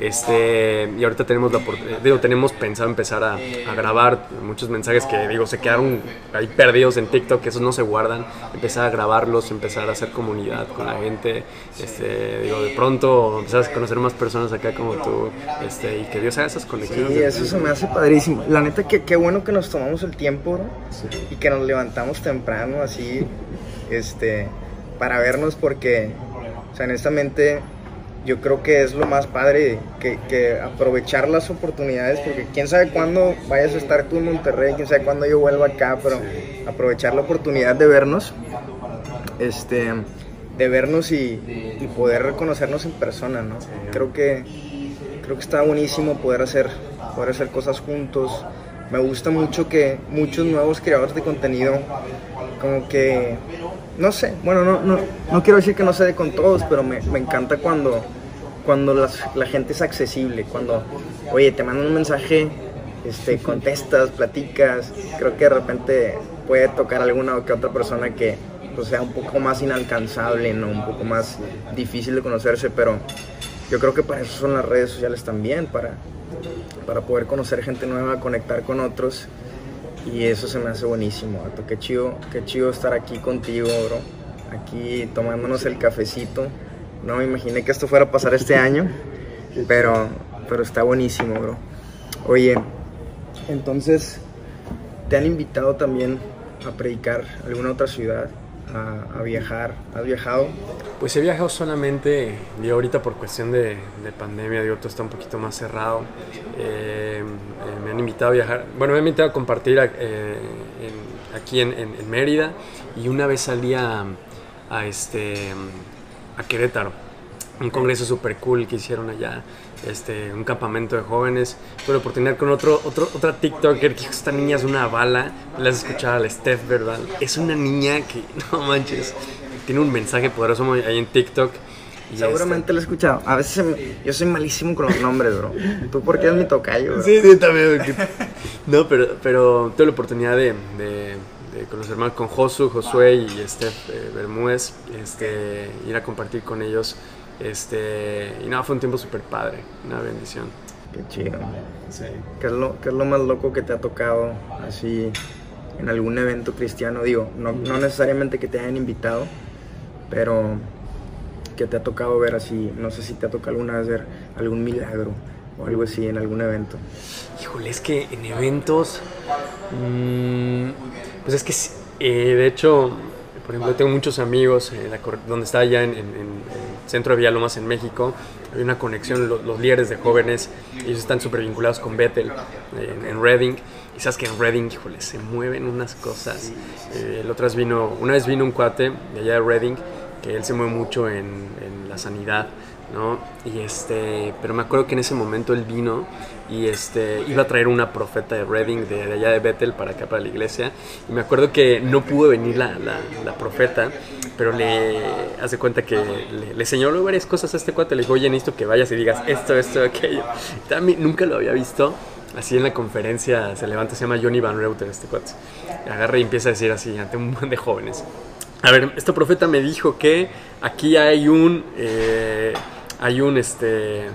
Este, y ahorita tenemos, la, digo, tenemos pensado empezar a, grabar muchos mensajes que digo se quedaron ahí perdidos en TikTok, que esos no se guardan, empezar a grabarlos, empezar a hacer comunidad con la gente, este, digo, de pronto empezar a conocer más personas acá como tú, este, y que Dios haga esas conexiones. Sí, eso se me hace padrísimo. La neta que qué bueno que nos tomamos el tiempo y que nos levantamos temprano así, este, para vernos porque, o sea, honestamente yo creo que es lo más padre que, aprovechar las oportunidades, porque quién sabe cuándo vayas a estar tú en Monterrey, quién sabe cuándo yo vuelva acá, pero aprovechar la oportunidad de vernos, este, de vernos y, poder reconocernos en persona, ¿no? Creo que, creo que está buenísimo poder hacer, poder hacer cosas juntos. Me gusta mucho que muchos nuevos creadores de contenido, como que no sé, bueno, no, no, no quiero decir que no se dé con todos, pero me, me encanta cuando, cuando la gente es accesible, cuando, oye, te mandan un mensaje, este, contestas, platicas, creo que de repente puede tocar alguna o que otra persona que pues, sea un poco más inalcanzable, ¿no? un poco más difícil de conocerse, pero yo creo que para eso son las redes sociales también, para, para poder conocer gente nueva, conectar con otros y eso se me hace buenísimo, Ato. Qué chido, qué chido estar aquí contigo, bro. Aquí tomándonos el cafecito. No me imaginé que esto fuera a pasar este año, pero, pero está buenísimo, bro. Oye, entonces, ¿te han invitado también a predicar alguna otra ciudad? A, viajar? ¿Has viajado? Pues he viajado solamente, digo, ahorita por cuestión de, pandemia, digo, todo está un poquito más cerrado. Eh, eh, me han invitado a viajar, bueno, me han invitado a compartir eh, aquí en, Mérida y una vez salí a, este, a Querétaro. Un congreso super cool que hicieron allá, este, un campamento de jóvenes. Tuve la oportunidad con otro, otro, otra TikToker que dijo, esta niña es una bala, la has escuchado, la Steph, ¿verdad? Es una niña que, no manches, tiene un mensaje poderoso ahí en TikTok. Y Seguramente lo he escuchado. A veces yo soy malísimo con los nombres, bro. ¿Tú por qué eres mi tocayo? Sí, sí, también. no, pero, pero tuve la oportunidad de, de, de conocer más con Josu, Josué y Steph eh, Bermúdez, este, ir a compartir con ellos este, y nada, fue un tiempo súper padre, una bendición. Qué chido. Sí. ¿Qué es, lo, ¿Qué es lo más loco que te ha tocado así en algún evento cristiano? Digo, no, no necesariamente que te hayan invitado, pero que te ha tocado ver así, no sé si te ha tocado alguna vez ver algún milagro o algo así en algún evento. Híjole, es que en eventos, mmm, pues es que eh, de hecho, por ejemplo, tengo muchos amigos eh, donde en, en, en centro de Villalomas en México. Hay una conexión, los, los líderes de jóvenes, ellos están súper vinculados con Bethel en, en, Reading. Y sabes que en Reading, híjole, se mueven unas cosas. Eh, el otras vino, una vez vino un cuate de allá de Reading, que él se mueve mucho en, en la sanidad, ¿no? Y este, pero me acuerdo que en ese momento él vino y este, iba a traer una profeta de Reading, de, de, allá de Bethel, para acá, para la iglesia. Y me acuerdo que no pudo venir la, la, la profeta, pero le hace cuenta que le, le, señaló varias cosas a este cuate. Le dijo, oye, necesito que vayas y digas esto, esto, aquello. También nunca lo había visto. Así en la conferencia se levanta, se llama Johnny Van Reuter, este cuate. Agarra y empieza a decir así ante un montón de jóvenes. A ver, este profeta me dijo que aquí hay un, eh, hay un, este,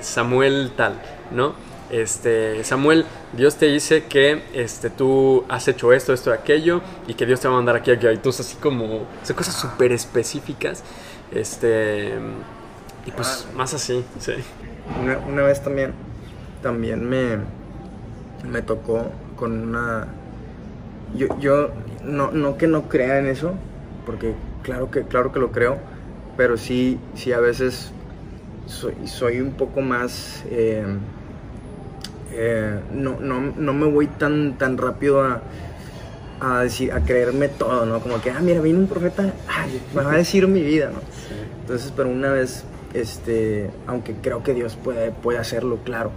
Samuel tal, ¿no? Este, Samuel, Dios te dice que este, tú has hecho esto, esto, aquello, y que Dios te va a mandar aquí, aquí, tú así como, son cosas súper específicas, este, y pues más así, sí. Una, una, vez también, también me, me tocó con una, yo, yo no, no que no crea en eso, porque claro que, claro que lo creo, pero sí, sí a veces soy, soy un poco más... Eh, eh, no, no, no, me voy tan, tan rápido a, a, decir, a creerme todo, ¿no? Como que, ah, mira, viene un profeta, ay, me va a decir mi vida, ¿no? Sí. Entonces, pero una vez, este, aunque creo que Dios puede, puede hacerlo, claro,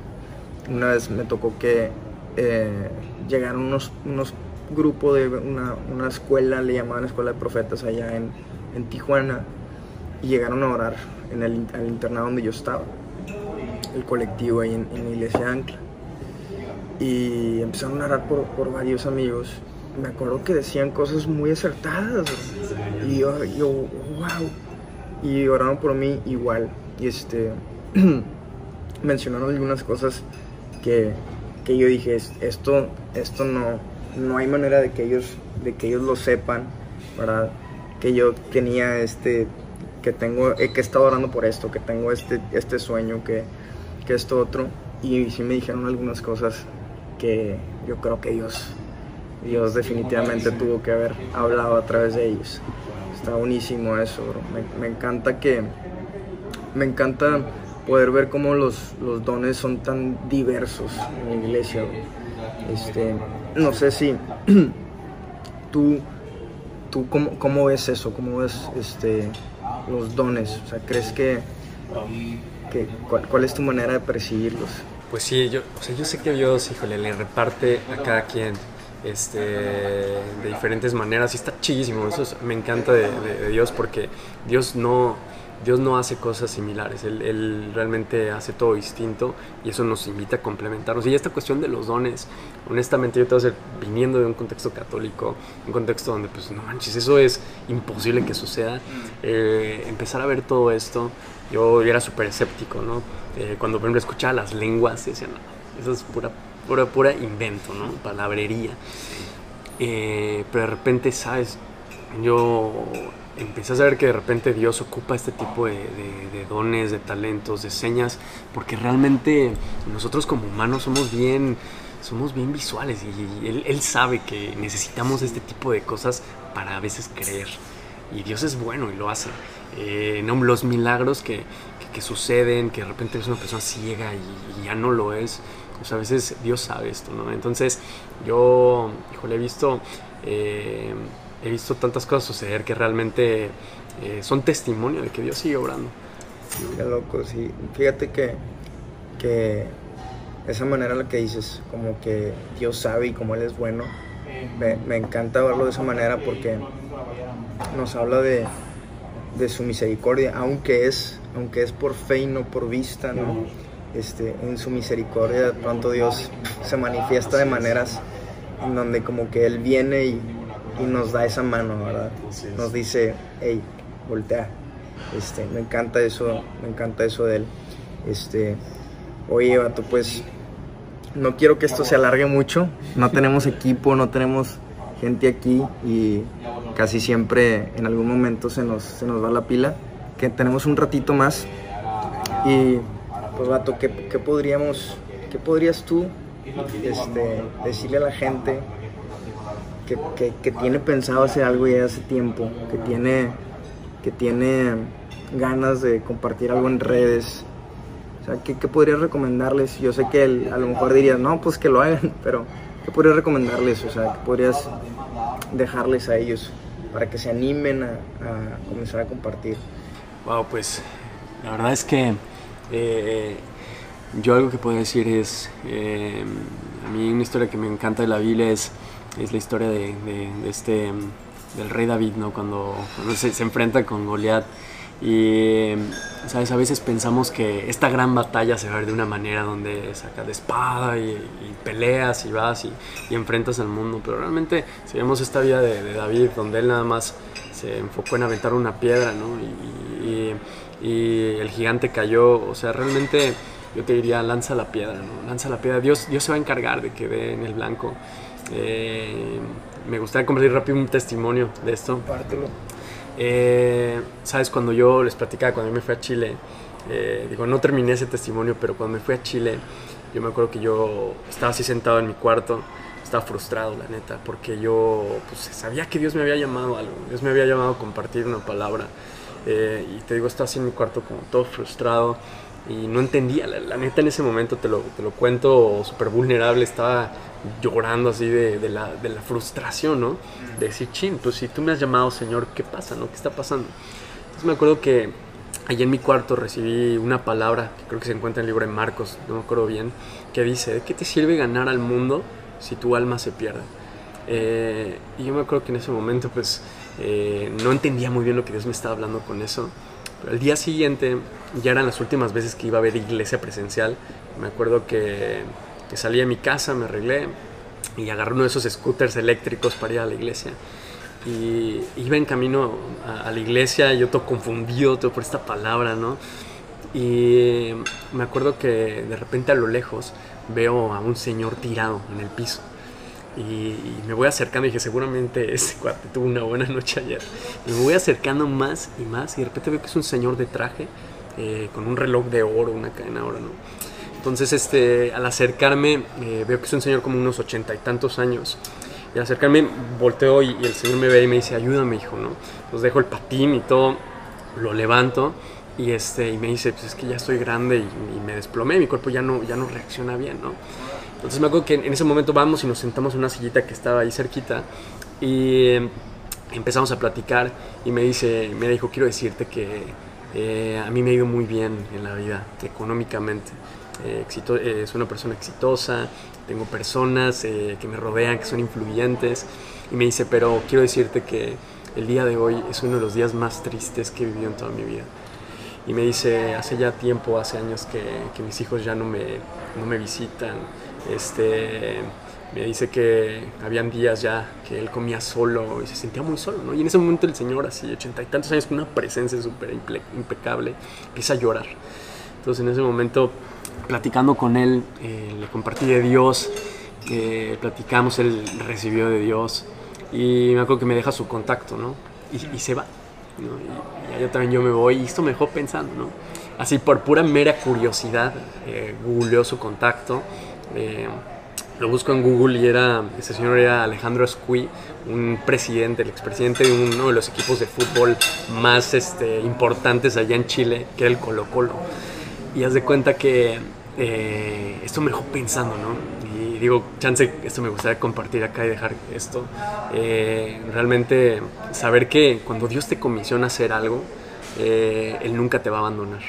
una vez me tocó que eh, llegaron unos, unos grupos de una, una, escuela, le llamaban Escuela de Profetas allá en, en Tijuana, y llegaron a orar en el, internado donde yo estaba, el colectivo ahí en, en Iglesia Ancla y empezaron a orar por, por, varios amigos. Me acuerdo que decían cosas muy acertadas y yo, wow. Y oraron por mí igual. Y este mencionaron algunas cosas que, que, yo dije, esto, esto no, no hay manera de que ellos, de que ellos lo sepan, para que yo tenía este, que tengo, que he estado orando por esto, que tengo este, este sueño, que, que esto otro. Y sí me dijeron algunas cosas que yo creo que Dios, Dios definitivamente tuvo que haber hablado a través de ellos. Está buenísimo eso, bro. Me, me encanta que, me encanta poder ver cómo los, los dones son tan diversos en la iglesia. Bro. Este, no sé si tú, tú cómo, cómo, ves eso, cómo ves este, los dones, o sea, crees que, que cuál, cuál es tu manera de percibirlos? Pues sí, yo, o sea, yo sé que Dios, híjole, le reparte a cada quien este, de diferentes maneras y está chillísimo. Eso es, me encanta de, Dios porque Dios no, Dios no hace cosas similares. Él, él, realmente hace todo distinto y eso nos invita a complementarnos. Y esta cuestión de los dones, honestamente, yo te voy a decir, viniendo de un contexto católico, un contexto donde, pues, no manches, eso es imposible que suceda. Eh, empezar a ver todo esto yo era súper escéptico, ¿no? Eh, cuando por escuchaba las lenguas, decía, no, eso es pura, pura, pura invento, ¿no? Palabrería. Eh, pero de repente, ¿sabes? Yo empecé a saber que de repente Dios ocupa este tipo de, de, dones, de talentos, de señas, porque realmente nosotros como humanos somos bien, somos bien visuales y, y él, él, sabe que necesitamos este tipo de cosas para a veces creer. Y Dios es bueno y lo hace. Eh, no, los milagros que, que, que, suceden, que de repente es una persona ciega y, y, ya no lo es. Sea, a veces Dios sabe esto, ¿no? Entonces, yo, híjole, he visto, eh, he visto tantas cosas suceder que realmente eh, son testimonio de que Dios sigue obrando. Qué loco, sí. Fíjate que, que esa manera la que dices, como que Dios sabe y como Él es bueno, me, me encanta verlo de esa manera porque nos habla de, de su misericordia, aunque es, aunque es por fe y no por vista, ¿no? Este, en su misericordia de pronto Dios se manifiesta de maneras en donde como que Él viene y, y nos da esa mano, ¿verdad? Nos dice, hey, voltea. Este, me encanta eso, me encanta eso de Él. Este, oye, vato, pues no quiero que esto se alargue mucho. No tenemos equipo, no tenemos gente aquí y casi siempre en algún momento se nos, se nos va la pila. Que tenemos un ratito más. Y pues vato, ¿qué, qué podríamos, qué podrías tú este, decirle a la gente que, que, tiene pensado hacer algo ya hace tiempo, que tiene, que tiene ganas de compartir algo en redes? O sea, ¿qué, qué podrías recomendarles? Yo sé que a lo mejor dirías, no, pues que lo hagan, pero ¿qué podrías recomendarles? O sea, ¿qué podrías dejarles a ellos para que se animen a, comenzar a compartir? Wow, pues la verdad es que eh, yo algo que puedo decir es, eh, a mí una historia que me encanta de la Biblia es, es la historia de, de, este, del rey David, ¿no? Cuando, cuando se, se, enfrenta con Goliat. Y, ¿sabes? A veces pensamos que esta gran batalla se va a ver de una manera donde sacas de espada y, peleas y vas y, enfrentas al mundo. Pero realmente, si vemos esta vida de, David, donde él nada más se enfocó en aventar una piedra, ¿no? Y, y el gigante cayó, o sea, realmente yo te diría, lanza la piedra, ¿no? Lanza la piedra. Dios, Dios se va a encargar de que dé en el blanco. Eh, me gustaría compartir rápido un testimonio de esto. Compártelo. Eh, Sabes, cuando yo les platicaba, cuando yo me fui a Chile, eh, digo, no terminé ese testimonio, pero cuando me fui a Chile, yo me acuerdo que yo estaba así sentado en mi cuarto, estaba frustrado, la neta, porque yo pues, sabía que Dios me había llamado a algo, Dios me había llamado a compartir una palabra. Eh, y te digo, estaba así en mi cuarto como todo frustrado y no entendía, la, la neta en ese momento te lo, te lo cuento súper vulnerable, estaba llorando así de, de, la, de, la, frustración, ¿no? De decir, chin, pues si tú me has llamado, Señor, ¿qué pasa, no? ¿Qué está pasando? Entonces me acuerdo que allí en mi cuarto recibí una palabra que creo que se encuentra en el libro de Marcos, no me acuerdo bien, que dice, ¿de qué te sirve ganar al mundo si tu alma se pierde? Eh, y yo me acuerdo que en ese momento, pues, eh, no entendía muy bien lo que Dios me estaba hablando con eso. Pero al día siguiente, ya eran las últimas veces que iba a ver iglesia presencial. Me acuerdo que, que salí de mi casa, me arreglé y agarré uno de esos scooters eléctricos para ir a la iglesia. Y iba en camino a, a la iglesia, yo todo confundido todo por esta palabra, ¿no? Y me acuerdo que de repente a lo lejos veo a un señor tirado en el piso. Y, y, me voy acercando y dije, seguramente ese cuate tuvo una buena noche ayer. Y me voy acercando más y más y de repente veo que es un señor de traje eh, con un reloj de oro, una cadena de oro, ¿no? Entonces, este, al acercarme, eh, veo que es un señor como unos ochenta y tantos años. Y al acercarme, volteo y, el señor me ve y me dice, ayúdame, hijo, ¿no? Entonces dejo el patín y todo, lo levanto y, este, y me dice, pues es que ya estoy grande y, me desplomé, mi cuerpo ya no, ya no reacciona bien, ¿no? Entonces me acuerdo que en ese momento vamos y nos sentamos en una sillita que estaba ahí cerquita y empezamos a platicar y me dice, me dijo, quiero decirte que eh, a mí me ha ido muy bien en la vida, económicamente. Eh, eh, una persona exitosa, tengo personas eh, que me rodean, que son influyentes y me dice, pero quiero decirte que el día de hoy es uno de los días más tristes que he vivido en toda mi vida. Y me dice, hace ya tiempo, hace años que, mis hijos ya no me, no me visitan, este, me dice que habían días ya que él comía solo y se sentía muy solo. Y en ese momento el señor, así, ochenta y tantos años, con una presencia súper impecable, empieza a llorar. Entonces en ese momento, platicando con él, eh, le compartí de Dios, eh, platicamos, él recibió de Dios y me acuerdo que me deja su contacto, ¿no? Y, y se va, ¿no? Y, y yo también yo me voy y esto me dejó pensando, ¿no? Así por pura mera curiosidad, eh, googleó su contacto, eh, lo busco en Google y era, ese señor era Alejandro Escui, un presidente, el expresidente de uno de los equipos de fútbol más este, importantes allá en Chile, que era el Colo Colo. Y haz de cuenta que eh, esto me dejó pensando, ¿no? Y digo, chance, esto me gustaría compartir acá y dejar esto. Eh, realmente saber que cuando Dios te comisiona a hacer algo, eh, Él nunca te va a abandonar.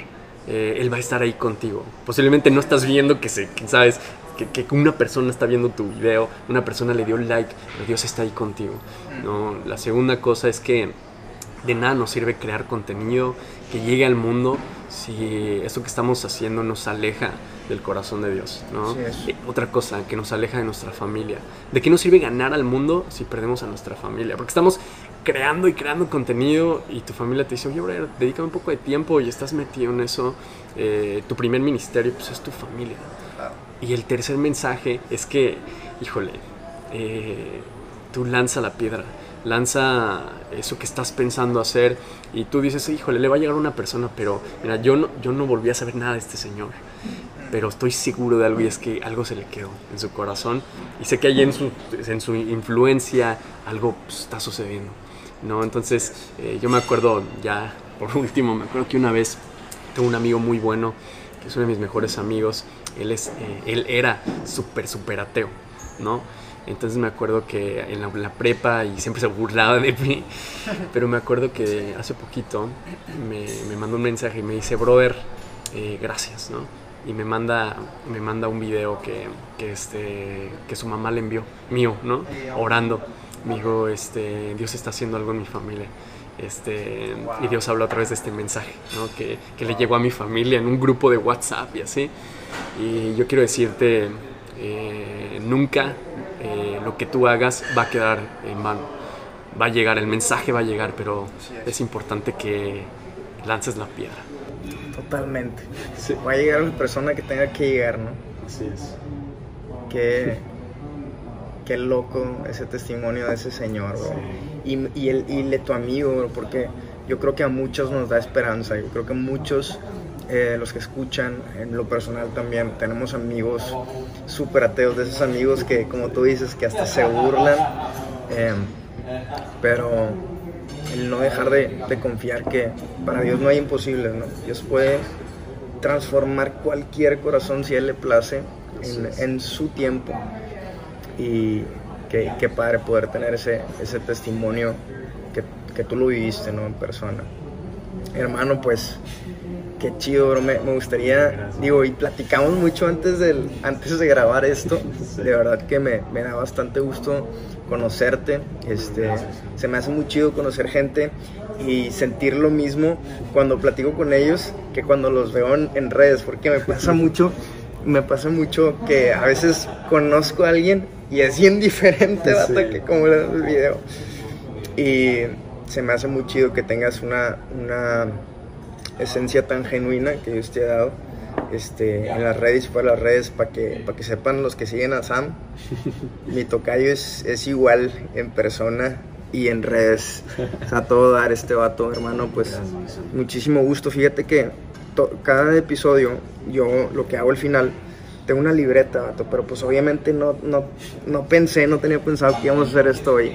Eh, él va a estar ahí contigo. Posiblemente no estás viendo que, se, ¿sabes? Que, que, una persona está viendo tu video, una persona le dio like, pero Dios está ahí contigo. ¿no? La segunda cosa es que de nada nos sirve crear contenido que llegue al mundo si esto que estamos haciendo nos aleja del corazón de Dios, ¿no? Eh, otra cosa, que nos aleja de nuestra familia. ¿De qué nos sirve ganar al mundo si perdemos a nuestra familia? Porque estamos creando y creando contenido y tu familia te dice, oye, bro, dedícame un poco de tiempo y estás metido en eso. Eh, tu primer ministerio, pues es tu familia. Y el tercer mensaje es que, híjole, eh, tú lanza la piedra lanza eso que estás pensando hacer y tú dices, híjole, le va a llegar una persona, pero mira, yo no, yo no volví a saber nada de este señor, pero estoy seguro de algo y es que algo se le quedó en su corazón y sé que ahí en su, en su influencia algo pues, está sucediendo, ¿no? Entonces eh, yo me acuerdo ya, por último, me acuerdo que una vez tengo un amigo muy bueno, que es uno de mis mejores amigos, él, es, eh, él era súper, súper ateo, ¿no? Entonces me acuerdo que en la, prepa y siempre se burlaba de mí, pero me acuerdo que hace poquito me, me mandó un mensaje y me dice, brother, eh, gracias, ¿no? Y me manda, me manda un video que, que, este, que su mamá le envió, mío, ¿no? Orando. Me dijo, este, Dios está haciendo algo en mi familia. Este, y Dios habló a través de este mensaje, ¿no? que, que le llegó a mi familia en un grupo de WhatsApp y así. Y yo quiero decirte, eh, nunca eh, lo que tú hagas va a quedar en vano. Va a llegar, el mensaje va a llegar, pero es. importante que lances la piedra. Totalmente. Va a llegar una persona que tenga que llegar, ¿no? Así es. Qué, qué loco ese testimonio de ese señor, Y, y, el, y de tu amigo, porque yo creo que a muchos nos da esperanza. Yo creo que muchos eh, los que escuchan, en lo personal también, tenemos amigos súper ateos, de esos amigos que, como tú dices, que hasta se burlan, em, pero el no dejar de, confiar que para Dios no hay imposibles, ¿no? Dios puede transformar cualquier corazón si Él le place en, su tiempo y qué, padre poder tener ese, ese testimonio que, que tú lo viviste, ¿no? En persona. Hermano, pues qué chido, bro. Me, gustaría, digo, y platicamos mucho antes, del, antes de grabar esto. De verdad que me, me da bastante gusto conocerte. Este, se me hace muy chido conocer gente y sentir lo mismo cuando platico con ellos que cuando los veo en, redes, porque me pasa mucho, me pasa mucho que a veces conozco a alguien y es bien diferente hasta que como el video. Y se me hace muy chido que tengas una, una esencia tan genuina que te ha dado este, en las redes y fuera las redes para que, para que sepan los que siguen a Sam. Mi tocayo es, es igual en persona y en redes. O sea, todo dar este vato, hermano, pues muchísimo gusto. Fíjate que cada episodio yo lo que hago al final tengo una libreta, vato, pero pues obviamente no, no, no pensé, no tenía pensado que íbamos a hacer esto hoy.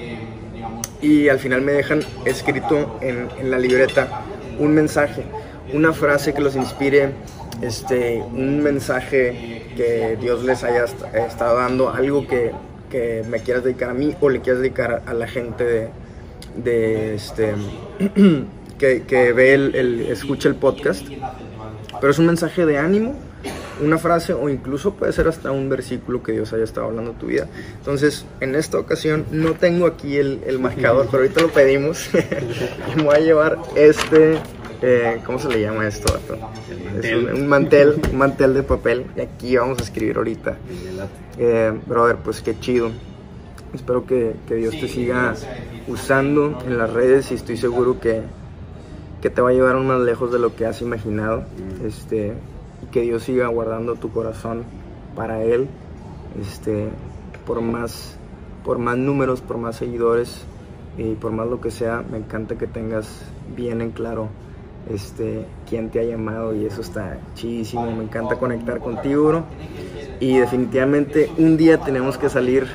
Y al final me dejan escrito en, en la libreta un mensaje una frase que los inspire, este, un mensaje que Dios les haya estado dando, algo que, que, me quieras dedicar a mí o le quieras dedicar a la gente de, de este, que, que, ve el, el, escucha el podcast. Pero es un mensaje de ánimo, una frase o incluso puede ser hasta un versículo que Dios haya estado hablando tu vida. Entonces, en esta ocasión no tengo aquí el, el marcador, pero ahorita lo pedimos y me voy a llevar este eh, ¿cómo se le llama esto? Es un, mantel, un mantel de papel y aquí vamos a escribir ahorita. Eh, brother, pues qué chido. Espero que, que, Dios te siga usando en las redes y estoy seguro que, que te va a llevar más lejos de lo que has imaginado. Este, y que Dios siga guardando tu corazón para Él. Este, por más, por más números, por más seguidores y por más lo que sea, me encanta que tengas bien en claro este, quién te ha llamado y eso está chidísimo, me encanta conectar contigo, bro. Y definitivamente un día tenemos que salir,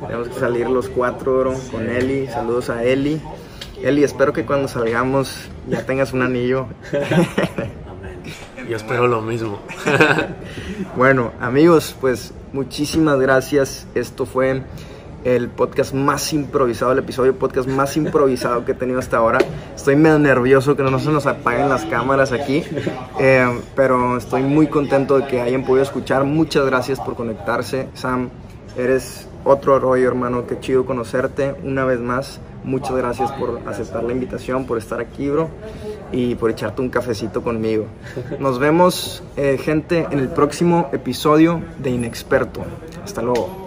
tenemos que salir los cuatro, bro, con Eli, saludos a Eli. Eli, espero que cuando salgamos ya tengas un anillo. Yo espero lo mismo. bueno, amigos, pues muchísimas gracias. Esto fue el podcast más improvisado, el episodio podcast más improvisado que he tenido hasta ahora. Estoy medio nervioso que no se nos apaguen las cámaras aquí, eh, pero estoy muy contento de que hayan podido escuchar. Muchas gracias por conectarse, Sam. Eres otro rollo, hermano. Qué chido conocerte una vez más. Muchas gracias por aceptar la invitación, por estar aquí, bro, y por echarte un cafecito conmigo. Nos vemos, eh, gente, en el próximo episodio de Inexperto. Hasta luego.